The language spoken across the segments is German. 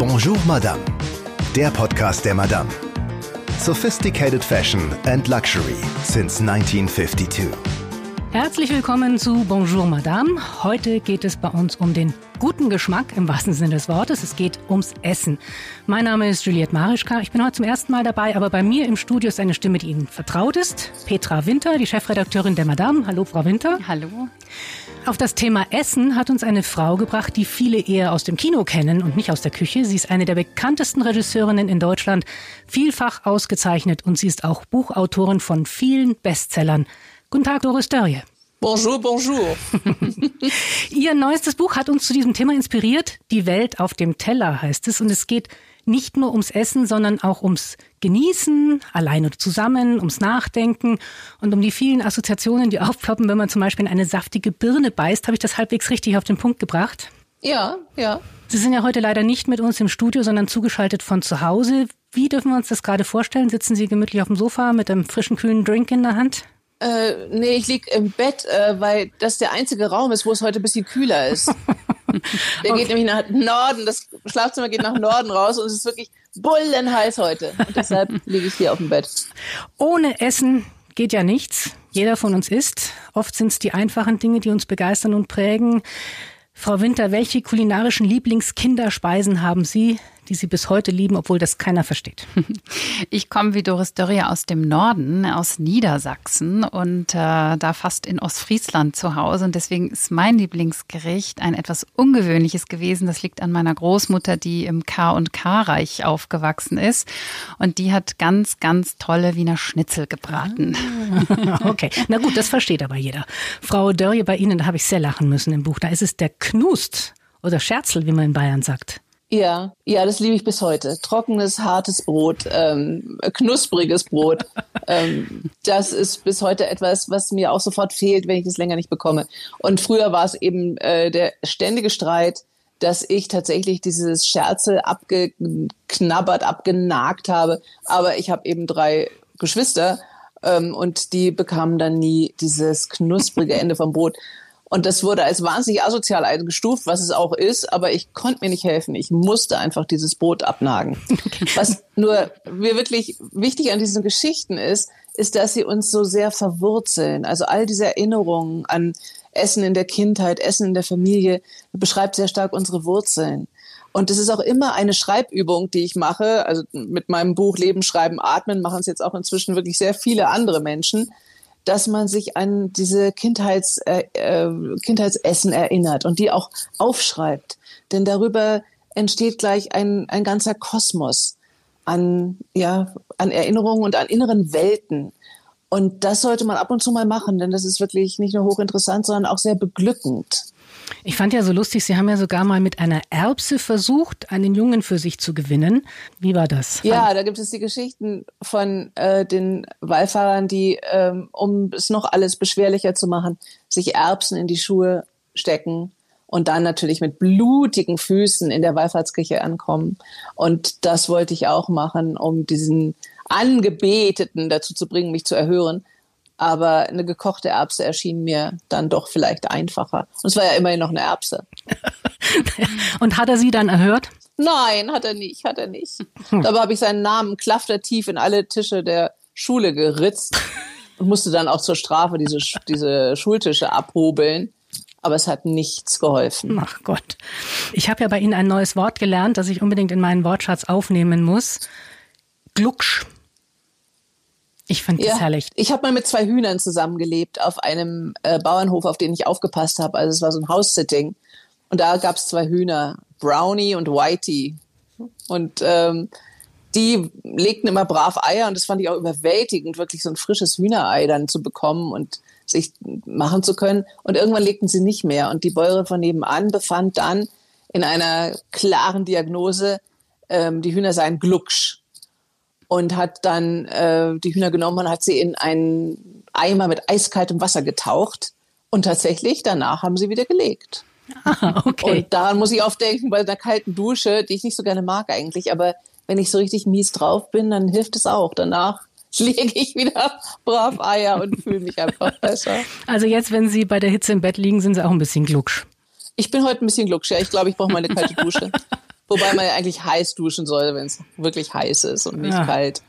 Bonjour Madame, der Podcast der Madame. Sophisticated Fashion and Luxury since 1952. Herzlich willkommen zu Bonjour Madame. Heute geht es bei uns um den guten Geschmack im wahrsten Sinne des Wortes. Es geht ums Essen. Mein Name ist Juliette Marischka. Ich bin heute zum ersten Mal dabei, aber bei mir im Studio ist eine Stimme, die Ihnen vertraut ist. Petra Winter, die Chefredakteurin der Madame. Hallo, Frau Winter. Hallo. Auf das Thema Essen hat uns eine Frau gebracht, die viele eher aus dem Kino kennen und nicht aus der Küche. Sie ist eine der bekanntesten Regisseurinnen in Deutschland, vielfach ausgezeichnet und sie ist auch Buchautorin von vielen Bestsellern. Guten Tag, Doris Dörje. Bonjour, bonjour. Ihr neuestes Buch hat uns zu diesem Thema inspiriert. Die Welt auf dem Teller heißt es. Und es geht nicht nur ums Essen, sondern auch ums Genießen, allein oder zusammen, ums Nachdenken und um die vielen Assoziationen, die aufploppen, wenn man zum Beispiel in eine saftige Birne beißt. Habe ich das halbwegs richtig auf den Punkt gebracht? Ja, ja. Sie sind ja heute leider nicht mit uns im Studio, sondern zugeschaltet von zu Hause. Wie dürfen wir uns das gerade vorstellen? Sitzen Sie gemütlich auf dem Sofa mit einem frischen, kühlen Drink in der Hand? Äh, nee, ich lieg im Bett, äh, weil das der einzige Raum ist, wo es heute ein bisschen kühler ist. der okay. geht nämlich nach Norden, das Schlafzimmer geht nach Norden raus und es ist wirklich bullenheiß heute. Und deshalb liege ich hier auf dem Bett. Ohne Essen geht ja nichts. Jeder von uns isst. Oft sind es die einfachen Dinge, die uns begeistern und prägen. Frau Winter, welche kulinarischen Lieblingskinderspeisen haben Sie, die Sie bis heute lieben, obwohl das keiner versteht? Ich komme wie Doris Dörrier aus dem Norden, aus Niedersachsen und äh, da fast in Ostfriesland zu Hause. Und deswegen ist mein Lieblingsgericht ein etwas ungewöhnliches gewesen. Das liegt an meiner Großmutter, die im K- und K-Reich aufgewachsen ist. Und die hat ganz, ganz tolle Wiener Schnitzel gebraten. Ah, okay, na gut, das versteht aber jeder. Frau Dörrier, bei Ihnen, da habe ich sehr lachen müssen im Buch. Da ist es der Knust oder Scherzel, wie man in Bayern sagt. Ja, ja, das liebe ich bis heute. Trockenes, hartes Brot, ähm, knuspriges Brot. ähm, das ist bis heute etwas, was mir auch sofort fehlt, wenn ich das länger nicht bekomme. Und früher war es eben äh, der ständige Streit, dass ich tatsächlich dieses Scherzel abgeknabbert, abgenagt habe. Aber ich habe eben drei Geschwister ähm, und die bekamen dann nie dieses knusprige Ende vom Brot. Und das wurde als wahnsinnig asozial eingestuft, was es auch ist, aber ich konnte mir nicht helfen. Ich musste einfach dieses Brot abnagen. Was nur mir wirklich wichtig an diesen Geschichten ist, ist, dass sie uns so sehr verwurzeln. Also all diese Erinnerungen an Essen in der Kindheit, Essen in der Familie beschreibt sehr stark unsere Wurzeln. Und es ist auch immer eine Schreibübung, die ich mache. Also mit meinem Buch Leben, Schreiben, Atmen machen es jetzt auch inzwischen wirklich sehr viele andere Menschen dass man sich an diese Kindheits, äh, äh, Kindheitsessen erinnert und die auch aufschreibt. Denn darüber entsteht gleich ein, ein ganzer Kosmos an, ja, an Erinnerungen und an inneren Welten. Und das sollte man ab und zu mal machen, denn das ist wirklich nicht nur hochinteressant, sondern auch sehr beglückend. Ich fand ja so lustig, Sie haben ja sogar mal mit einer Erbse versucht, einen Jungen für sich zu gewinnen. Wie war das? Ja, da gibt es die Geschichten von äh, den Wallfahrern, die, ähm, um es noch alles beschwerlicher zu machen, sich Erbsen in die Schuhe stecken und dann natürlich mit blutigen Füßen in der Wallfahrtskirche ankommen. Und das wollte ich auch machen, um diesen Angebeteten dazu zu bringen, mich zu erhören. Aber eine gekochte Erbse erschien mir dann doch vielleicht einfacher. Und es war ja immerhin noch eine Erbse. Und hat er sie dann erhört? Nein, hat er nicht, hat er nicht. Hm. Dabei habe ich seinen Namen klaftertief in alle Tische der Schule geritzt und musste dann auch zur Strafe diese, diese Schultische abhobeln. Aber es hat nichts geholfen. Ach Gott. Ich habe ja bei Ihnen ein neues Wort gelernt, das ich unbedingt in meinen Wortschatz aufnehmen muss. Glucksch. Ich das ja, herrlich. Ich habe mal mit zwei Hühnern zusammengelebt auf einem äh, Bauernhof, auf den ich aufgepasst habe. Also es war so ein House-Sitting. Und da gab es zwei Hühner, Brownie und Whitey. Und ähm, die legten immer brav Eier und das fand ich auch überwältigend, wirklich so ein frisches Hühnerei dann zu bekommen und sich machen zu können. Und irgendwann legten sie nicht mehr. Und die Bäuerin von nebenan befand dann in einer klaren Diagnose, ähm, die Hühner seien Glucksch und hat dann äh, die Hühner genommen und hat sie in einen Eimer mit eiskaltem Wasser getaucht. Und tatsächlich, danach haben sie wieder gelegt. Ah, okay. Und daran muss ich oft denken, bei einer kalten Dusche, die ich nicht so gerne mag eigentlich, aber wenn ich so richtig mies drauf bin, dann hilft es auch. Danach lege ich wieder brav Eier und fühle mich einfach besser. Also jetzt, wenn Sie bei der Hitze im Bett liegen, sind Sie auch ein bisschen glucksch. Ich bin heute ein bisschen glucksch, ja. Ich glaube, ich brauche mal eine kalte Dusche. Wobei man ja eigentlich heiß duschen soll, wenn es wirklich heiß ist und nicht ja. kalt.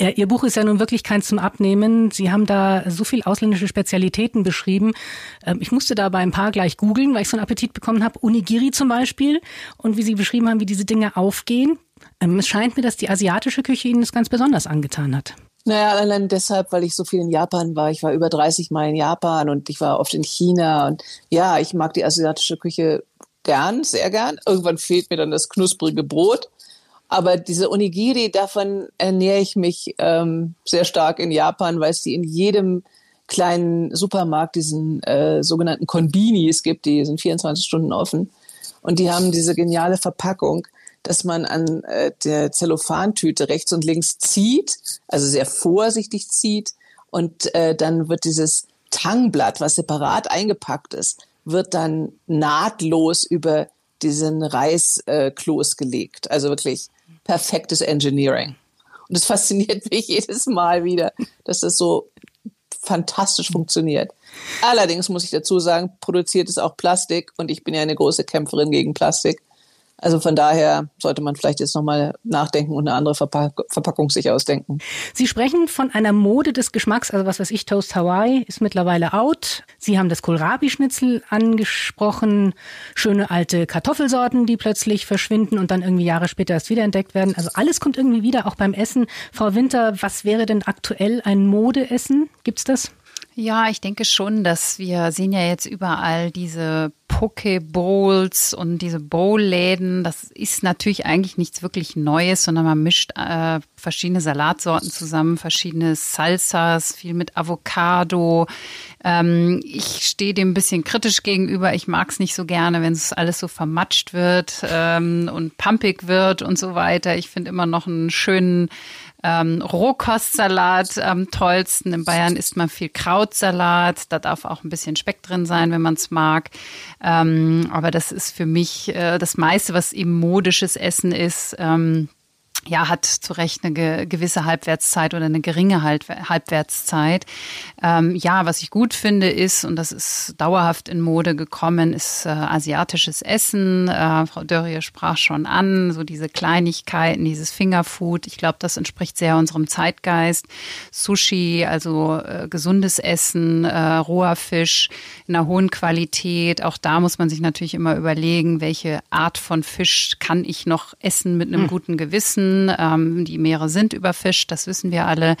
Ja, Ihr Buch ist ja nun wirklich keins zum Abnehmen. Sie haben da so viel ausländische Spezialitäten beschrieben. Ähm, ich musste da bei ein paar gleich googeln, weil ich so einen Appetit bekommen habe. Unigiri zum Beispiel. Und wie Sie beschrieben haben, wie diese Dinge aufgehen. Ähm, es scheint mir, dass die asiatische Küche Ihnen das ganz besonders angetan hat. Naja, allein deshalb, weil ich so viel in Japan war. Ich war über 30 Mal in Japan und ich war oft in China. Und ja, ich mag die asiatische Küche gern, sehr gern. Irgendwann fehlt mir dann das knusprige Brot. Aber diese Onigiri, davon ernähre ich mich ähm, sehr stark in Japan, weil es die in jedem kleinen Supermarkt diesen äh, sogenannten Konbinis gibt, die sind 24 Stunden offen. Und die haben diese geniale Verpackung, dass man an äh, der Zellophantüte rechts und links zieht, also sehr vorsichtig zieht. Und äh, dann wird dieses Tangblatt, was separat eingepackt ist, wird dann nahtlos über diesen Reiskloß gelegt. Also wirklich perfektes Engineering. Und es fasziniert mich jedes Mal wieder, dass das so fantastisch funktioniert. Allerdings muss ich dazu sagen, produziert es auch Plastik und ich bin ja eine große Kämpferin gegen Plastik. Also von daher sollte man vielleicht jetzt nochmal nachdenken und eine andere Verpack Verpackung sich ausdenken. Sie sprechen von einer Mode des Geschmacks, also was weiß ich, Toast Hawaii ist mittlerweile out. Sie haben das Kohlrabi-Schnitzel angesprochen, schöne alte Kartoffelsorten, die plötzlich verschwinden und dann irgendwie Jahre später erst wiederentdeckt werden. Also alles kommt irgendwie wieder, auch beim Essen. Frau Winter, was wäre denn aktuell ein Modeessen? Gibt's das? Ja, ich denke schon, dass wir sehen ja jetzt überall diese Pokebowls und diese Bowl-Läden. Das ist natürlich eigentlich nichts wirklich Neues, sondern man mischt äh, verschiedene Salatsorten zusammen, verschiedene Salsas, viel mit Avocado. Ähm, ich stehe dem ein bisschen kritisch gegenüber. Ich mag es nicht so gerne, wenn es alles so vermatscht wird ähm, und pumpig wird und so weiter. Ich finde immer noch einen schönen ähm, Rohkostsalat am tollsten. In Bayern isst man viel Krautsalat. Da darf auch ein bisschen Speck drin sein, wenn man es mag. Ähm, aber das ist für mich äh, das meiste, was eben modisches Essen ist. Ähm, ja, hat zu Recht eine gewisse Halbwertszeit oder eine geringe Halbwertszeit. Ähm, ja, was ich gut finde ist, und das ist dauerhaft in Mode gekommen, ist äh, asiatisches Essen. Äh, Frau Dörrie sprach schon an, so diese Kleinigkeiten, dieses Fingerfood. Ich glaube, das entspricht sehr unserem Zeitgeist. Sushi, also äh, gesundes Essen, äh, roher Fisch in einer hohen Qualität. Auch da muss man sich natürlich immer überlegen, welche Art von Fisch kann ich noch essen mit einem hm. guten Gewissen ähm, die Meere sind überfischt, das wissen wir alle.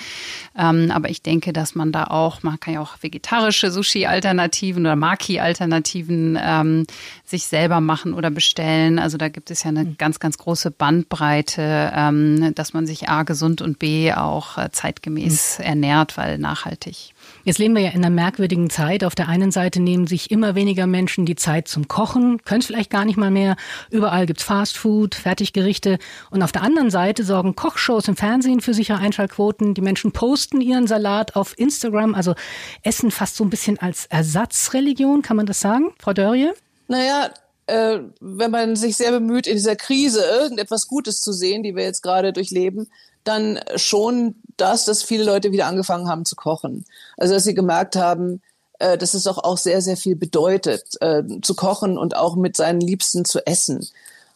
Ähm, aber ich denke, dass man da auch, man kann ja auch vegetarische Sushi-Alternativen oder Maki-Alternativen ähm, sich selber machen oder bestellen. Also da gibt es ja eine ganz, ganz große Bandbreite, ähm, dass man sich A gesund und B auch äh, zeitgemäß mhm. ernährt, weil nachhaltig. Jetzt leben wir ja in einer merkwürdigen Zeit. Auf der einen Seite nehmen sich immer weniger Menschen die Zeit zum Kochen, können es vielleicht gar nicht mal mehr. Überall gibt's Fastfood, Fertiggerichte. Und auf der anderen Seite sorgen Kochshows im Fernsehen für sichere Einschaltquoten. Die Menschen posten ihren Salat auf Instagram, also Essen fast so ein bisschen als Ersatzreligion, kann man das sagen, Frau Dörrie? Naja, äh, wenn man sich sehr bemüht, in dieser Krise irgendetwas Gutes zu sehen, die wir jetzt gerade durchleben, dann schon das, dass viele Leute wieder angefangen haben zu kochen. Also dass sie gemerkt haben, äh, dass es doch auch sehr, sehr viel bedeutet, äh, zu kochen und auch mit seinen Liebsten zu essen.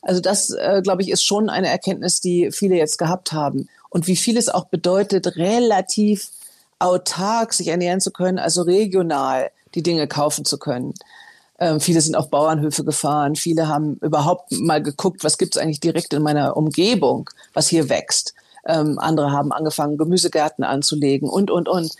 Also das, äh, glaube ich, ist schon eine Erkenntnis, die viele jetzt gehabt haben. Und wie viel es auch bedeutet, relativ autark sich ernähren zu können, also regional die Dinge kaufen zu können. Ähm, viele sind auf Bauernhöfe gefahren, viele haben überhaupt mal geguckt, was gibt es eigentlich direkt in meiner Umgebung, was hier wächst. Ähm, andere haben angefangen, Gemüsegärten anzulegen und, und, und.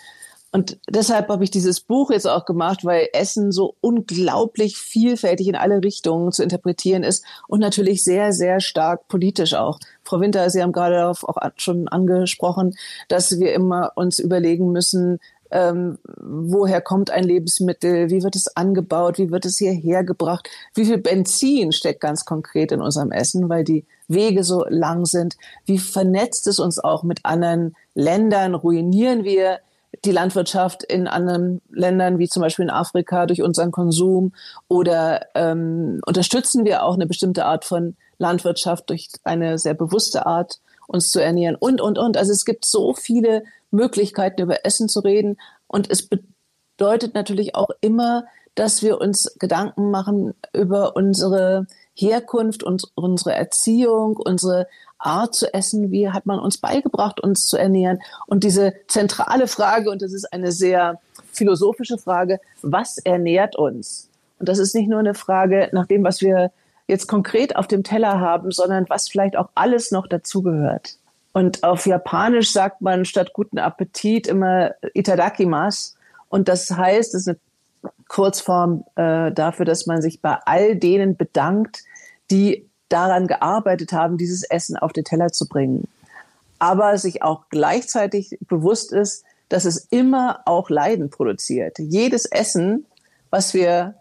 Und deshalb habe ich dieses Buch jetzt auch gemacht, weil Essen so unglaublich vielfältig in alle Richtungen zu interpretieren ist und natürlich sehr, sehr stark politisch auch. Frau Winter, Sie haben gerade auch schon angesprochen, dass wir immer uns überlegen müssen, ähm, woher kommt ein Lebensmittel, wie wird es angebaut, wie wird es hierher gebracht, wie viel Benzin steckt ganz konkret in unserem Essen, weil die Wege so lang sind, wie vernetzt es uns auch mit anderen Ländern, ruinieren wir die Landwirtschaft in anderen Ländern, wie zum Beispiel in Afrika, durch unseren Konsum? Oder ähm, unterstützen wir auch eine bestimmte Art von Landwirtschaft durch eine sehr bewusste Art, uns zu ernähren und, und, und. Also es gibt so viele Möglichkeiten, über Essen zu reden. Und es bedeutet natürlich auch immer, dass wir uns Gedanken machen über unsere Herkunft, uns, unsere Erziehung, unsere Art zu essen, wie hat man uns beigebracht, uns zu ernähren. Und diese zentrale Frage, und das ist eine sehr philosophische Frage, was ernährt uns? Und das ist nicht nur eine Frage nach dem, was wir jetzt konkret auf dem Teller haben, sondern was vielleicht auch alles noch dazugehört. Und auf Japanisch sagt man statt guten Appetit immer Itadakimasu. Und das heißt, das ist eine Kurzform äh, dafür, dass man sich bei all denen bedankt, die daran gearbeitet haben, dieses Essen auf den Teller zu bringen. Aber sich auch gleichzeitig bewusst ist, dass es immer auch Leiden produziert. Jedes Essen, was wir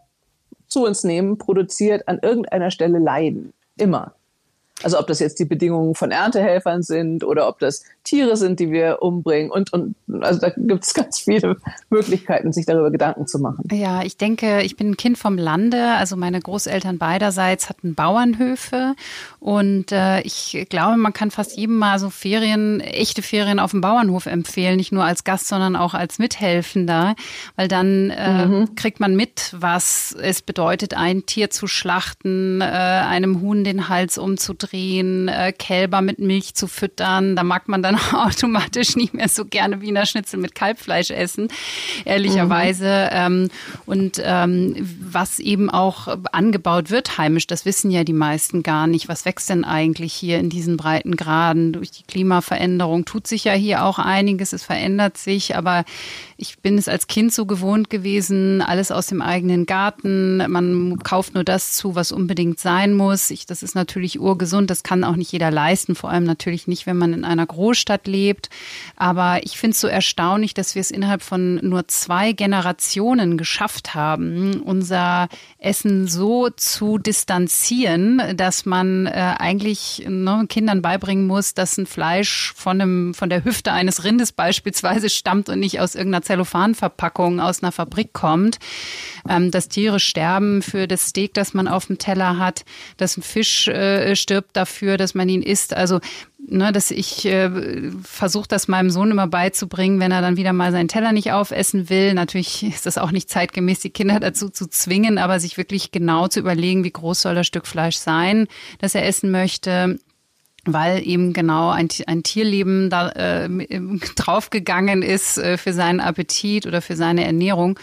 zu uns nehmen, produziert an irgendeiner Stelle Leiden. Immer. Also ob das jetzt die Bedingungen von Erntehelfern sind oder ob das Tiere sind, die wir umbringen. Und, und also da gibt es ganz viele Möglichkeiten, sich darüber Gedanken zu machen. Ja, ich denke, ich bin ein Kind vom Lande, also meine Großeltern beiderseits hatten Bauernhöfe. Und äh, ich glaube, man kann fast jedem mal so Ferien, echte Ferien auf dem Bauernhof empfehlen, nicht nur als Gast, sondern auch als Mithelfender, weil dann äh, mhm. kriegt man mit, was es bedeutet, ein Tier zu schlachten, äh, einem Huhn den Hals umzudrehen, äh, Kälber mit Milch zu füttern, da mag man dann dann automatisch nicht mehr so gerne Wiener Schnitzel mit Kalbfleisch essen, ehrlicherweise. Mhm. Ähm, und ähm, was eben auch angebaut wird heimisch, das wissen ja die meisten gar nicht. Was wächst denn eigentlich hier in diesen breiten Graden? Durch die Klimaveränderung tut sich ja hier auch einiges, es verändert sich, aber ich bin es als Kind so gewohnt gewesen, alles aus dem eigenen Garten. Man kauft nur das zu, was unbedingt sein muss. Ich, das ist natürlich urgesund, das kann auch nicht jeder leisten, vor allem natürlich nicht, wenn man in einer Großstadt lebt. Aber ich finde es so erstaunlich, dass wir es innerhalb von nur zwei Generationen geschafft haben, unser Essen so zu distanzieren, dass man äh, eigentlich ne, Kindern beibringen muss, dass ein Fleisch von, einem, von der Hüfte eines Rindes beispielsweise stammt und nicht aus irgendeiner Zellophanverpackung aus einer Fabrik kommt, ähm, dass Tiere sterben für das Steak, das man auf dem Teller hat, dass ein Fisch äh, stirbt dafür, dass man ihn isst. Also ne, dass ich äh, versuche, das meinem Sohn immer beizubringen, wenn er dann wieder mal seinen Teller nicht aufessen will. Natürlich ist das auch nicht zeitgemäß, die Kinder dazu zu zwingen, aber sich wirklich genau zu überlegen, wie groß soll das Stück Fleisch sein, das er essen möchte weil eben genau ein, ein Tierleben da äh, draufgegangen ist äh, für seinen Appetit oder für seine Ernährung.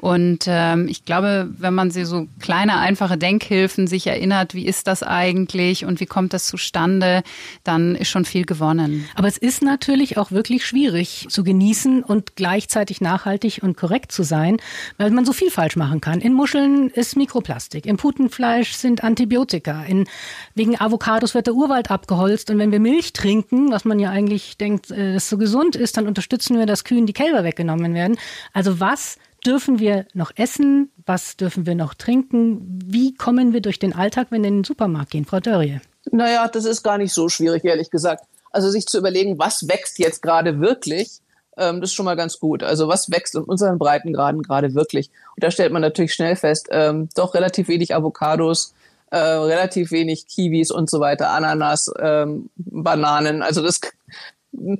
Und ähm, ich glaube, wenn man sie so kleine, einfache Denkhilfen sich erinnert, wie ist das eigentlich und wie kommt das zustande, dann ist schon viel gewonnen. Aber es ist natürlich auch wirklich schwierig zu genießen und gleichzeitig nachhaltig und korrekt zu sein, weil man so viel falsch machen kann. In Muscheln ist Mikroplastik, im Putenfleisch sind Antibiotika, in, wegen Avocados wird der Urwald abgeholzt und wenn wir Milch trinken, was man ja eigentlich denkt, äh, das so gesund ist, dann unterstützen wir, dass Kühen die Kälber weggenommen werden. Also was dürfen wir noch essen? Was dürfen wir noch trinken? Wie kommen wir durch den Alltag, wenn wir in den Supermarkt gehen, Frau Dörrie? Naja, das ist gar nicht so schwierig, ehrlich gesagt. Also sich zu überlegen, was wächst jetzt gerade wirklich, ähm, das ist schon mal ganz gut. Also was wächst in unseren Breitengraden gerade wirklich? Und da stellt man natürlich schnell fest, ähm, doch relativ wenig Avocados, äh, relativ wenig Kiwis und so weiter, Ananas, ähm, Bananen. Also das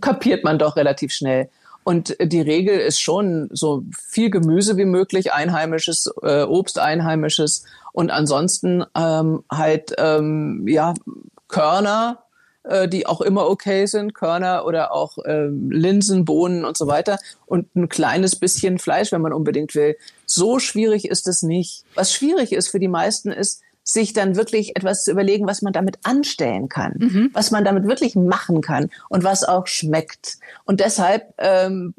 kapiert man doch relativ schnell. Und die Regel ist schon so viel Gemüse wie möglich, einheimisches, äh, Obst einheimisches und ansonsten ähm, halt ähm, ja Körner, äh, die auch immer okay sind, Körner oder auch ähm, Linsen, Bohnen und so weiter und ein kleines bisschen Fleisch, wenn man unbedingt will. So schwierig ist es nicht. Was schwierig ist für die meisten ist, sich dann wirklich etwas zu überlegen, was man damit anstellen kann, mhm. was man damit wirklich machen kann und was auch schmeckt. Und deshalb ähm,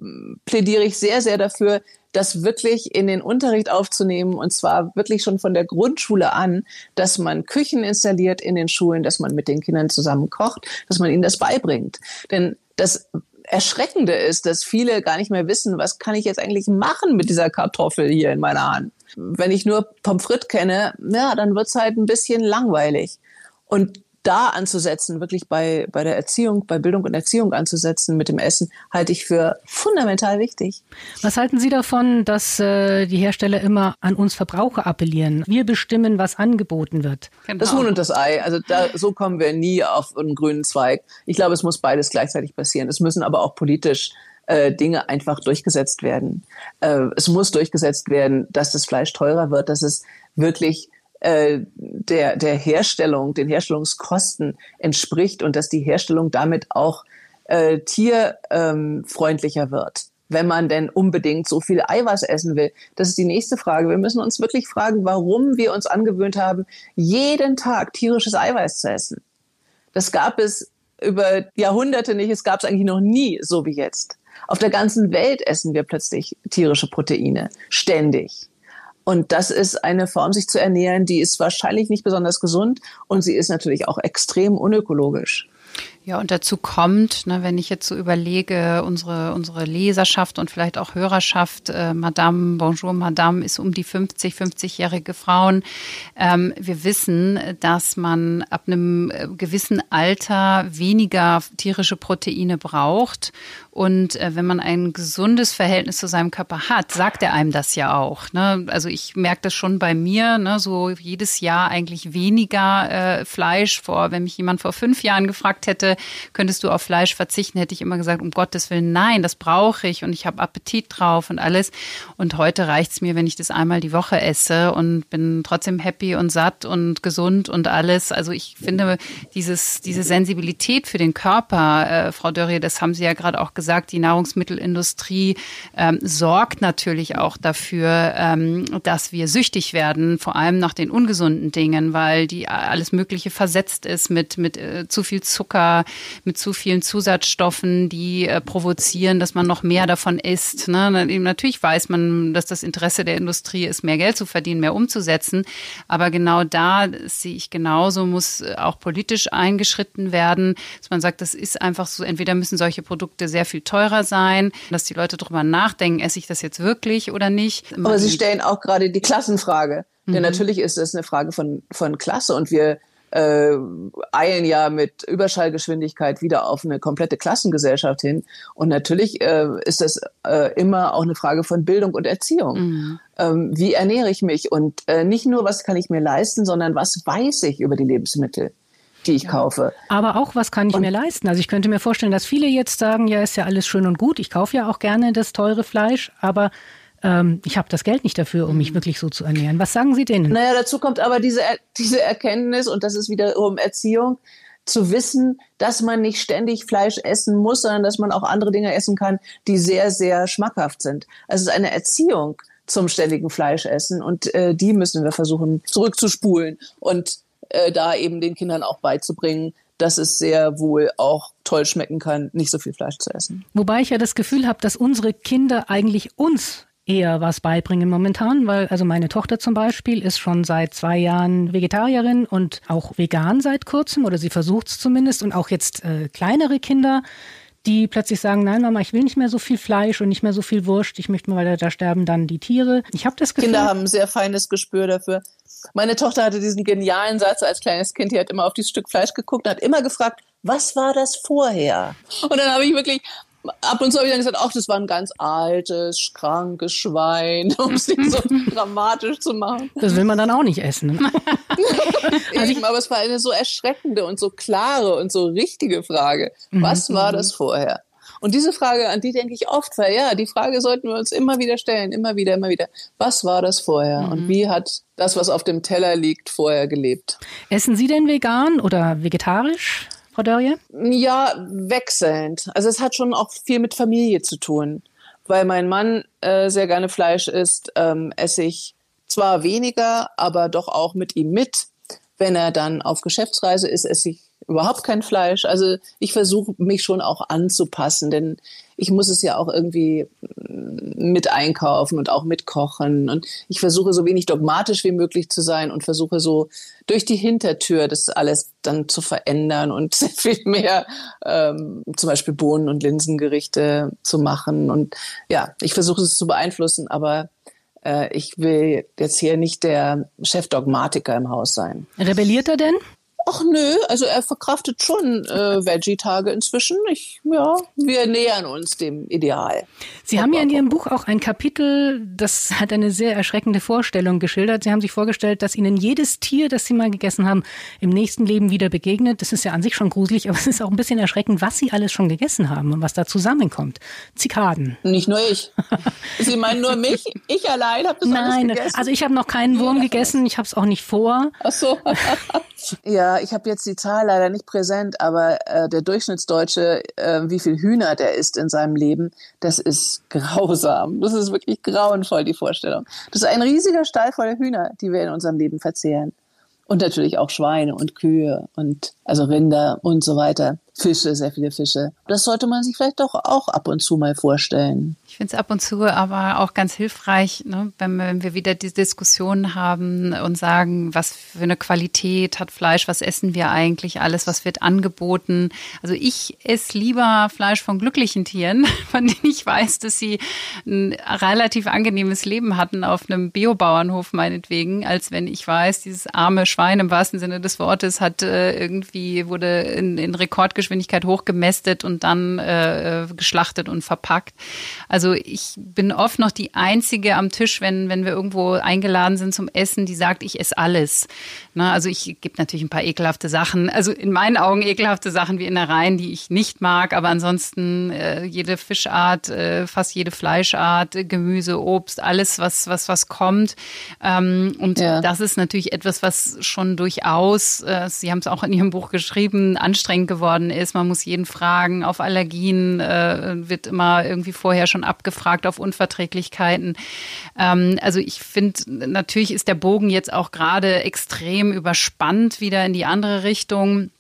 plädiere ich sehr, sehr dafür, das wirklich in den Unterricht aufzunehmen und zwar wirklich schon von der Grundschule an, dass man Küchen installiert in den Schulen, dass man mit den Kindern zusammen kocht, dass man ihnen das beibringt. Denn das Erschreckende ist, dass viele gar nicht mehr wissen, was kann ich jetzt eigentlich machen mit dieser Kartoffel hier in meiner Hand wenn ich nur Pommes frites kenne, ja, dann wird's halt ein bisschen langweilig. Und da anzusetzen, wirklich bei, bei der Erziehung, bei Bildung und Erziehung anzusetzen mit dem Essen, halte ich für fundamental wichtig. Was halten Sie davon, dass äh, die Hersteller immer an uns Verbraucher appellieren? Wir bestimmen, was angeboten wird. Genau. Das Huhn und das Ei. Also da, so kommen wir nie auf einen grünen Zweig. Ich glaube, es muss beides gleichzeitig passieren. Es müssen aber auch politisch äh, Dinge einfach durchgesetzt werden. Äh, es muss durchgesetzt werden, dass das Fleisch teurer wird, dass es wirklich äh, der, der Herstellung, den Herstellungskosten entspricht und dass die Herstellung damit auch äh, tierfreundlicher ähm, wird wenn man denn unbedingt so viel Eiweiß essen will? Das ist die nächste Frage. Wir müssen uns wirklich fragen, warum wir uns angewöhnt haben, jeden Tag tierisches Eiweiß zu essen. Das gab es über Jahrhunderte nicht. Es gab es eigentlich noch nie, so wie jetzt. Auf der ganzen Welt essen wir plötzlich tierische Proteine. Ständig. Und das ist eine Form, sich zu ernähren, die ist wahrscheinlich nicht besonders gesund und sie ist natürlich auch extrem unökologisch. Ja, und dazu kommt, ne, wenn ich jetzt so überlege, unsere, unsere Leserschaft und vielleicht auch Hörerschaft, äh, Madame, Bonjour Madame, ist um die 50, 50-jährige Frauen. Ähm, wir wissen, dass man ab einem äh, gewissen Alter weniger tierische Proteine braucht. Und äh, wenn man ein gesundes Verhältnis zu seinem Körper hat, sagt er einem das ja auch. Ne? Also ich merke das schon bei mir, ne? so jedes Jahr eigentlich weniger äh, Fleisch. Vor, wenn mich jemand vor fünf Jahren gefragt hätte, könntest du auf Fleisch verzichten, hätte ich immer gesagt, um Gottes Willen, nein, das brauche ich und ich habe Appetit drauf und alles. Und heute reicht es mir, wenn ich das einmal die Woche esse und bin trotzdem happy und satt und gesund und alles. Also ich finde dieses, diese Sensibilität für den Körper, äh, Frau Dörrie, das haben Sie ja gerade auch gesagt, die Nahrungsmittelindustrie ähm, sorgt natürlich auch dafür, ähm, dass wir süchtig werden, vor allem nach den ungesunden Dingen, weil die alles Mögliche versetzt ist mit, mit äh, zu viel Zucker, mit zu vielen Zusatzstoffen, die äh, provozieren, dass man noch mehr davon isst. Ne? Natürlich weiß man, dass das Interesse der Industrie ist, mehr Geld zu verdienen, mehr umzusetzen. Aber genau da sehe ich genauso, muss auch politisch eingeschritten werden, dass man sagt, das ist einfach so, entweder müssen solche Produkte sehr viel teurer sein, dass die Leute darüber nachdenken, esse ich das jetzt wirklich oder nicht. Aber Sie stellen auch gerade die Klassenfrage. Mhm. Denn natürlich ist es eine Frage von, von Klasse und wir äh, eilen ja mit Überschallgeschwindigkeit wieder auf eine komplette Klassengesellschaft hin. Und natürlich äh, ist das äh, immer auch eine Frage von Bildung und Erziehung. Mhm. Ähm, wie ernähre ich mich? Und äh, nicht nur, was kann ich mir leisten, sondern was weiß ich über die Lebensmittel? die ich ja. kaufe. Aber auch, was kann ich und mir leisten? Also ich könnte mir vorstellen, dass viele jetzt sagen, ja, ist ja alles schön und gut, ich kaufe ja auch gerne das teure Fleisch, aber ähm, ich habe das Geld nicht dafür, um mich mhm. wirklich so zu ernähren. Was sagen Sie denen? Naja, dazu kommt aber diese, diese Erkenntnis, und das ist wiederum Erziehung, zu wissen, dass man nicht ständig Fleisch essen muss, sondern dass man auch andere Dinge essen kann, die sehr, sehr schmackhaft sind. Also es ist eine Erziehung zum ständigen Fleischessen und äh, die müssen wir versuchen zurückzuspulen. Und äh, da eben den Kindern auch beizubringen, dass es sehr wohl auch toll schmecken kann, nicht so viel Fleisch zu essen. Wobei ich ja das Gefühl habe, dass unsere Kinder eigentlich uns eher was beibringen momentan, weil also meine Tochter zum Beispiel ist schon seit zwei Jahren Vegetarierin und auch vegan seit kurzem oder sie versucht es zumindest und auch jetzt äh, kleinere Kinder die plötzlich sagen, nein, Mama, ich will nicht mehr so viel Fleisch und nicht mehr so viel Wurst, ich möchte mal, weil da sterben dann die Tiere. Ich habe das Gefühl. Kinder haben ein sehr feines Gespür dafür. Meine Tochter hatte diesen genialen Satz als kleines Kind, die hat immer auf dieses Stück Fleisch geguckt und hat immer gefragt, was war das vorher? Und dann habe ich wirklich ab und zu habe ich dann gesagt, ach, das war ein ganz altes, krankes Schwein, um es nicht so dramatisch zu machen. Das will man dann auch nicht essen. Ne? also ich, aber es war eine so erschreckende und so klare und so richtige Frage. Mhm. Was war das vorher? Und diese Frage, an die denke ich oft, weil ja, die Frage sollten wir uns immer wieder stellen, immer wieder, immer wieder. Was war das vorher? Mhm. Und wie hat das, was auf dem Teller liegt, vorher gelebt? Essen Sie denn vegan oder vegetarisch? Frau Dörje? Ja, wechselnd. Also es hat schon auch viel mit Familie zu tun. Weil mein Mann äh, sehr gerne Fleisch isst, ähm, esse ich zwar weniger, aber doch auch mit ihm mit. Wenn er dann auf Geschäftsreise ist, esse ich überhaupt kein Fleisch. Also ich versuche mich schon auch anzupassen, denn ich muss es ja auch irgendwie mm, mit einkaufen und auch mitkochen. Und ich versuche so wenig dogmatisch wie möglich zu sein und versuche so durch die Hintertür das alles dann zu verändern und sehr viel mehr ähm, zum Beispiel Bohnen- und Linsengerichte zu machen. Und ja, ich versuche es zu beeinflussen, aber äh, ich will jetzt hier nicht der Chefdogmatiker im Haus sein. Rebelliert er denn? Ach nö, also er verkraftet schon äh, Veggie-Tage inzwischen. Ich, ja, wir nähern uns dem Ideal. Sie haben ja in Ihrem Buch auch ein Kapitel, das hat eine sehr erschreckende Vorstellung geschildert. Sie haben sich vorgestellt, dass Ihnen jedes Tier, das Sie mal gegessen haben, im nächsten Leben wieder begegnet. Das ist ja an sich schon gruselig, aber es ist auch ein bisschen erschreckend, was Sie alles schon gegessen haben und was da zusammenkommt. Zikaden. Nicht nur ich. Sie meinen nur mich? Ich allein habe das Nein, alles gegessen? also ich habe noch keinen Wurm gegessen. Ich habe es auch nicht vor. Ach so. ja, ich habe jetzt die Zahl leider nicht präsent, aber äh, der Durchschnittsdeutsche, äh, wie viel Hühner der isst in seinem Leben, das ist grausam. Das ist wirklich grauenvoll, die Vorstellung. Das ist ein riesiger Stall voller Hühner, die wir in unserem Leben verzehren. Und natürlich auch Schweine und Kühe und also Rinder und so weiter. Fische, sehr viele Fische. Das sollte man sich vielleicht doch auch ab und zu mal vorstellen. Ich finde es ab und zu aber auch ganz hilfreich, ne, wenn, wenn, wir wieder die Diskussion haben und sagen, was für eine Qualität hat Fleisch, was essen wir eigentlich alles, was wird angeboten. Also ich esse lieber Fleisch von glücklichen Tieren, von denen ich weiß, dass sie ein relativ angenehmes Leben hatten auf einem Biobauernhof meinetwegen, als wenn ich weiß, dieses arme Schwein im wahrsten Sinne des Wortes hat äh, irgendwie, wurde in, in Rekordgeschwindigkeit hochgemästet und dann äh, geschlachtet und verpackt. Also also ich bin oft noch die Einzige am Tisch, wenn, wenn wir irgendwo eingeladen sind zum Essen, die sagt, ich esse alles. Na, also ich gebe natürlich ein paar ekelhafte Sachen, also in meinen Augen ekelhafte Sachen wie Innereien, die ich nicht mag, aber ansonsten äh, jede Fischart, äh, fast jede Fleischart, Gemüse, Obst, alles, was, was, was kommt. Ähm, und ja. das ist natürlich etwas, was schon durchaus, äh, Sie haben es auch in Ihrem Buch geschrieben, anstrengend geworden ist. Man muss jeden fragen, auf Allergien äh, wird immer irgendwie vorher schon abgefragt auf Unverträglichkeiten. Ähm, also ich finde, natürlich ist der Bogen jetzt auch gerade extrem überspannt wieder in die andere Richtung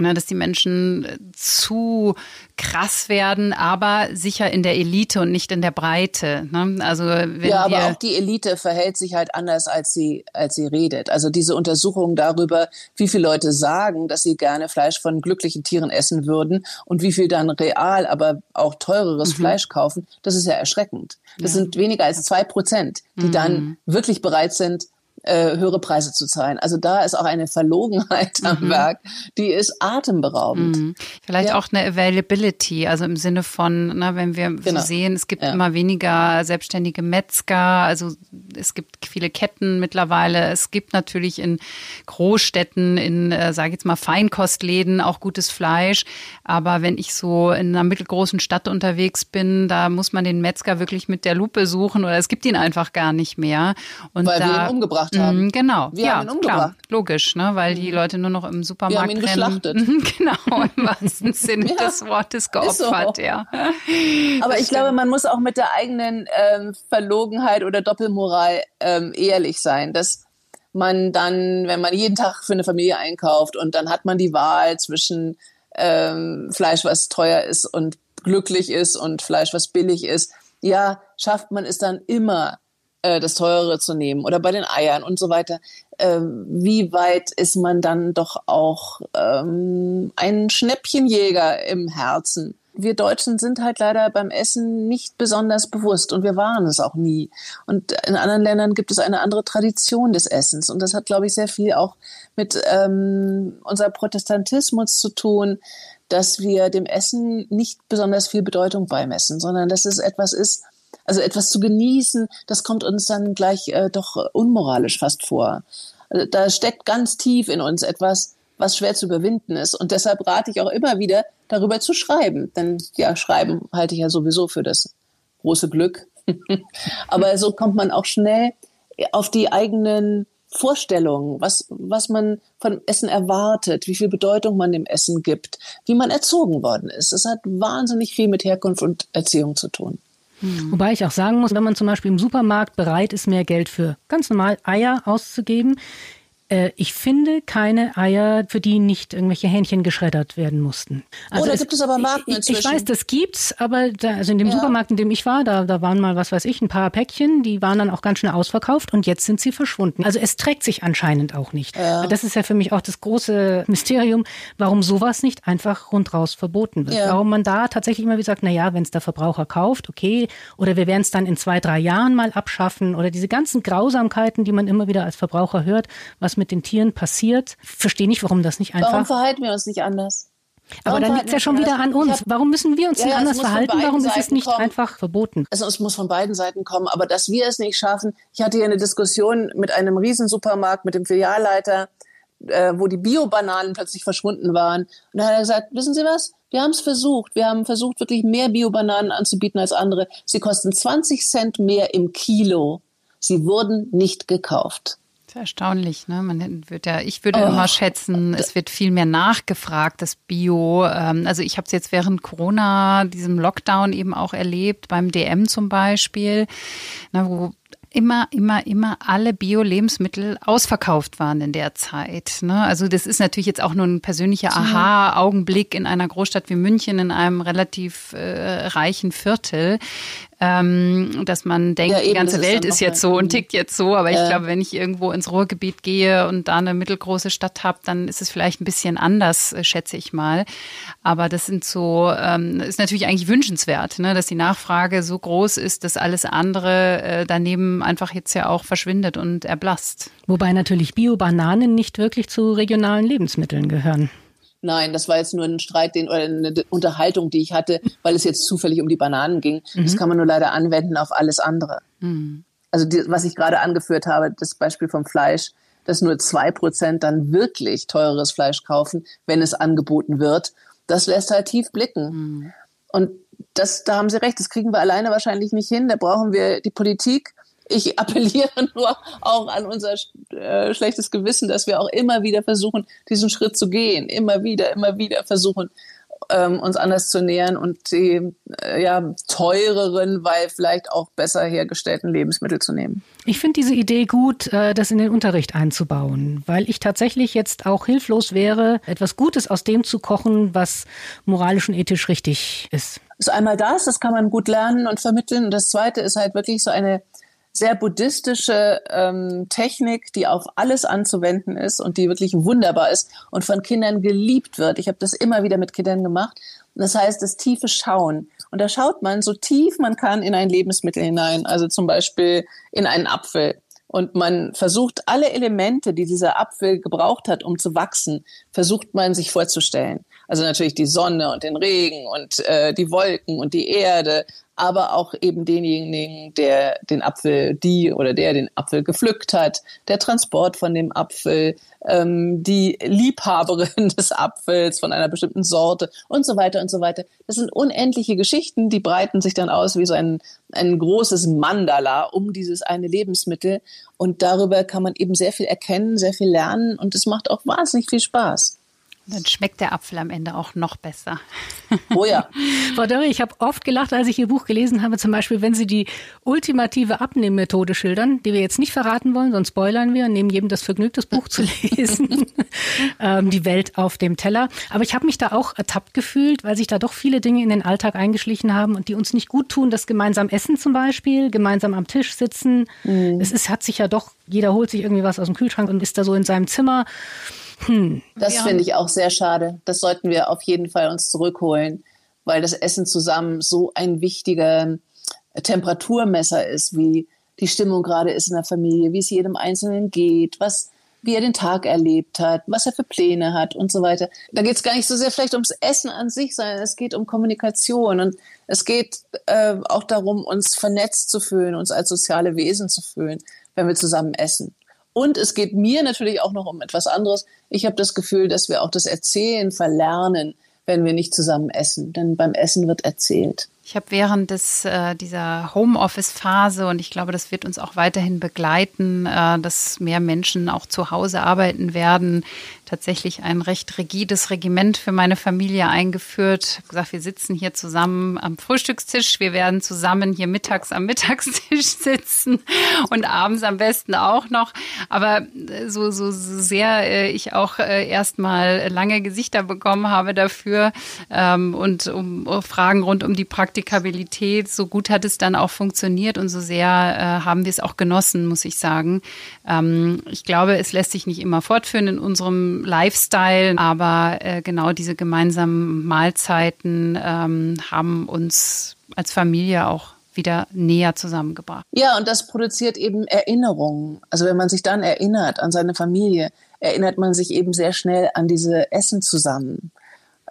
ne, dass die Menschen äh, zu krass werden, aber sicher in der Elite und nicht in der Breite. Ne? Also wenn ja, aber auch die Elite verhält sich halt anders, als sie als sie redet. Also diese Untersuchungen darüber, wie viele Leute sagen, dass sie gerne Fleisch von glücklichen Tieren essen würden und wie viel dann real, aber auch teureres mhm. Fleisch kaufen, das ist ja erschreckend. Das ja. sind weniger als zwei Prozent, die mhm. dann wirklich bereit sind, äh, höhere Preise zu zahlen. Also da ist auch eine Verlogenheit am mhm. Werk, die ist atemberaubend. Mhm. Vielleicht ja. auch eine Availability, also im Sinne von, na, wenn wir genau. so sehen, es gibt ja. immer weniger selbstständige Metzger, also es gibt viele Ketten mittlerweile. Es gibt natürlich in Großstädten, in, äh, sage ich jetzt mal, Feinkostläden auch gutes Fleisch. Aber wenn ich so in einer mittelgroßen Stadt unterwegs bin, da muss man den Metzger wirklich mit der Lupe suchen oder es gibt ihn einfach gar nicht mehr. Und Weil da, wir ihn umgebracht haben. Mhm, genau. Wir ja, haben ihn umgebracht. Klar, logisch, ne? weil die mhm. Leute nur noch im Supermarkt wir haben ihn geschlachtet. Mhm, genau, im wahrsten Sinne ja, des Wortes geopfert, so. ja. Aber das ich stimmt. glaube, man muss auch mit der eigenen ähm, Verlogenheit oder Doppelmoral ähm, ehrlich sein, dass man dann, wenn man jeden Tag für eine Familie einkauft und dann hat man die Wahl zwischen ähm, Fleisch, was teuer ist und glücklich ist und Fleisch, was billig ist, ja, schafft man es dann immer, äh, das Teure zu nehmen oder bei den Eiern und so weiter. Ähm, wie weit ist man dann doch auch ähm, ein Schnäppchenjäger im Herzen? wir Deutschen sind halt leider beim Essen nicht besonders bewusst und wir waren es auch nie. Und in anderen Ländern gibt es eine andere Tradition des Essens und das hat, glaube ich, sehr viel auch mit ähm, unser Protestantismus zu tun, dass wir dem Essen nicht besonders viel Bedeutung beimessen, sondern dass es etwas ist, also etwas zu genießen, das kommt uns dann gleich äh, doch unmoralisch fast vor. Also da steckt ganz tief in uns etwas, was schwer zu überwinden ist. Und deshalb rate ich auch immer wieder, darüber zu schreiben. Denn ja, schreiben halte ich ja sowieso für das große Glück. Aber so kommt man auch schnell auf die eigenen Vorstellungen, was, was man von Essen erwartet, wie viel Bedeutung man dem Essen gibt, wie man erzogen worden ist. Das hat wahnsinnig viel mit Herkunft und Erziehung zu tun. Wobei ich auch sagen muss, wenn man zum Beispiel im Supermarkt bereit ist, mehr Geld für ganz normal Eier auszugeben, äh, ich finde keine Eier, für die nicht irgendwelche Hähnchen geschreddert werden mussten. Also oh, da es, gibt es aber Marken inzwischen. Ich weiß, das gibt's, aber da, also in dem ja. Supermarkt, in dem ich war, da, da waren mal, was weiß ich, ein paar Päckchen, die waren dann auch ganz schnell ausverkauft und jetzt sind sie verschwunden. Also es trägt sich anscheinend auch nicht. Ja. Das ist ja für mich auch das große Mysterium, warum sowas nicht einfach rundraus verboten wird. Ja. Warum man da tatsächlich immer wieder sagt, na ja, wenn es der Verbraucher kauft, okay, oder wir werden es dann in zwei, drei Jahren mal abschaffen oder diese ganzen Grausamkeiten, die man immer wieder als Verbraucher hört, was mit den Tieren passiert. Verstehe nicht, warum das nicht einfach. Warum verhalten wir uns nicht anders? Aber dann liegt es ja schon wieder an uns. Warum müssen wir uns ja, denn anders verhalten? Warum ist es nicht kommen. einfach verboten? Also es muss von beiden Seiten kommen. Aber dass wir es nicht schaffen. Ich hatte hier eine Diskussion mit einem Riesensupermarkt, mit dem Filialleiter, äh, wo die Bio-Bananen plötzlich verschwunden waren. Und da hat er gesagt, wissen Sie was? Wir haben es versucht. Wir haben versucht, wirklich mehr Bio-Bananen anzubieten als andere. Sie kosten 20 Cent mehr im Kilo. Sie wurden nicht gekauft. Erstaunlich, ne? Man wird ja, ich würde oh. immer schätzen, es wird viel mehr nachgefragt, das Bio. Ähm, also ich habe es jetzt während Corona, diesem Lockdown eben auch erlebt, beim DM zum Beispiel, wo immer, immer, immer alle Bio-Lebensmittel ausverkauft waren in der Zeit. Ne? Also das ist natürlich jetzt auch nur ein persönlicher Aha-Augenblick in einer Großstadt wie München, in einem relativ äh, reichen Viertel ähm, dass man denkt, ja, eben, die ganze Welt ist, ist jetzt so und tickt jetzt so. Aber ich äh. glaube, wenn ich irgendwo ins Ruhrgebiet gehe und da eine mittelgroße Stadt habe, dann ist es vielleicht ein bisschen anders, äh, schätze ich mal. Aber das sind so, ähm, ist natürlich eigentlich wünschenswert, ne, dass die Nachfrage so groß ist, dass alles andere äh, daneben einfach jetzt ja auch verschwindet und erblasst. Wobei natürlich Bio-Bananen nicht wirklich zu regionalen Lebensmitteln gehören. Nein, das war jetzt nur ein Streit, den, oder eine Unterhaltung, die ich hatte, weil es jetzt zufällig um die Bananen ging. Mhm. Das kann man nur leider anwenden auf alles andere. Mhm. Also die, was ich gerade angeführt habe, das Beispiel vom Fleisch, dass nur zwei Prozent dann wirklich teureres Fleisch kaufen, wenn es angeboten wird, das lässt halt tief blicken. Mhm. Und das, da haben Sie recht, das kriegen wir alleine wahrscheinlich nicht hin. Da brauchen wir die Politik, ich appelliere nur auch an unser äh, schlechtes Gewissen, dass wir auch immer wieder versuchen, diesen Schritt zu gehen, immer wieder, immer wieder versuchen, ähm, uns anders zu nähern und die äh, ja, teureren, weil vielleicht auch besser hergestellten Lebensmittel zu nehmen. Ich finde diese Idee gut, äh, das in den Unterricht einzubauen, weil ich tatsächlich jetzt auch hilflos wäre, etwas Gutes aus dem zu kochen, was moralisch und ethisch richtig ist. ist einmal das, das kann man gut lernen und vermitteln. Und das Zweite ist halt wirklich so eine sehr buddhistische ähm, Technik, die auf alles anzuwenden ist und die wirklich wunderbar ist und von Kindern geliebt wird. Ich habe das immer wieder mit Kindern gemacht. Das heißt, das tiefe Schauen. Und da schaut man so tief man kann in ein Lebensmittel hinein, also zum Beispiel in einen Apfel. Und man versucht alle Elemente, die dieser Apfel gebraucht hat, um zu wachsen, versucht man sich vorzustellen. Also natürlich die Sonne und den Regen und äh, die Wolken und die Erde, aber auch eben denjenigen, der den Apfel, die oder der den Apfel gepflückt hat, der Transport von dem Apfel, ähm, die Liebhaberin des Apfels von einer bestimmten Sorte und so weiter und so weiter. Das sind unendliche Geschichten, die breiten sich dann aus wie so ein, ein großes Mandala um dieses eine Lebensmittel. Und darüber kann man eben sehr viel erkennen, sehr viel lernen und es macht auch wahnsinnig viel Spaß. Dann schmeckt der Apfel am Ende auch noch besser. Oh ja. Frau Dörre, ich habe oft gelacht, als ich Ihr Buch gelesen habe, zum Beispiel, wenn Sie die ultimative Abnehmmethode schildern, die wir jetzt nicht verraten wollen, sonst spoilern wir und nehmen jedem das Vergnügen, das Buch zu lesen. ähm, die Welt auf dem Teller. Aber ich habe mich da auch ertappt gefühlt, weil sich da doch viele Dinge in den Alltag eingeschlichen haben und die uns nicht gut tun. Das gemeinsam Essen zum Beispiel, gemeinsam am Tisch sitzen. Mhm. Es ist, hat sich ja doch, jeder holt sich irgendwie was aus dem Kühlschrank und ist da so in seinem Zimmer. Hm. Das ja. finde ich auch sehr schade. Das sollten wir auf jeden Fall uns zurückholen, weil das Essen zusammen so ein wichtiger Temperaturmesser ist, wie die Stimmung gerade ist in der Familie, wie es jedem Einzelnen geht, was wie er den Tag erlebt hat, was er für Pläne hat und so weiter. Da geht es gar nicht so sehr vielleicht ums Essen an sich, sondern es geht um Kommunikation und es geht äh, auch darum, uns vernetzt zu fühlen, uns als soziale Wesen zu fühlen, wenn wir zusammen essen. Und es geht mir natürlich auch noch um etwas anderes. Ich habe das Gefühl, dass wir auch das Erzählen verlernen, wenn wir nicht zusammen essen. Denn beim Essen wird erzählt. Ich habe während des, äh, dieser Homeoffice-Phase und ich glaube, das wird uns auch weiterhin begleiten, äh, dass mehr Menschen auch zu Hause arbeiten werden, tatsächlich ein recht rigides Regiment für meine Familie eingeführt. Ich habe gesagt, wir sitzen hier zusammen am Frühstückstisch. Wir werden zusammen hier mittags am Mittagstisch sitzen und abends am besten auch noch. Aber so, so, so sehr äh, ich auch äh, erstmal lange Gesichter bekommen habe dafür ähm, und um Fragen rund um die Praktikabilität, so gut hat es dann auch funktioniert und so sehr äh, haben wir es auch genossen, muss ich sagen. Ähm, ich glaube, es lässt sich nicht immer fortführen in unserem Lifestyle, aber äh, genau diese gemeinsamen Mahlzeiten ähm, haben uns als Familie auch wieder näher zusammengebracht. Ja, und das produziert eben Erinnerungen. Also wenn man sich dann erinnert an seine Familie, erinnert man sich eben sehr schnell an diese Essen zusammen,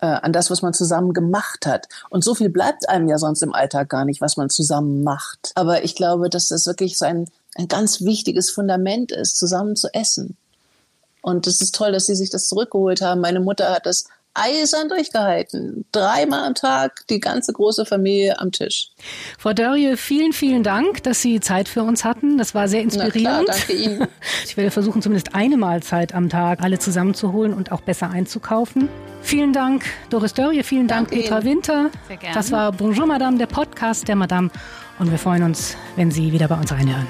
äh, an das, was man zusammen gemacht hat. Und so viel bleibt einem ja sonst im Alltag gar nicht, was man zusammen macht. Aber ich glaube, dass das wirklich so ein, ein ganz wichtiges Fundament ist, zusammen zu essen. Und es ist toll, dass Sie sich das zurückgeholt haben. Meine Mutter hat das eisern durchgehalten. Dreimal am Tag die ganze große Familie am Tisch. Frau Dörrie, vielen, vielen Dank, dass Sie Zeit für uns hatten. Das war sehr inspirierend. Na klar, danke Ihnen. Ich werde versuchen, zumindest eine Mahlzeit am Tag alle zusammenzuholen und auch besser einzukaufen. Vielen Dank, Doris Dörrie. Vielen Dank, danke Petra Ihnen. Winter. Sehr gerne. Das war Bonjour Madame, der Podcast der Madame. Und wir freuen uns, wenn Sie wieder bei uns reinhören.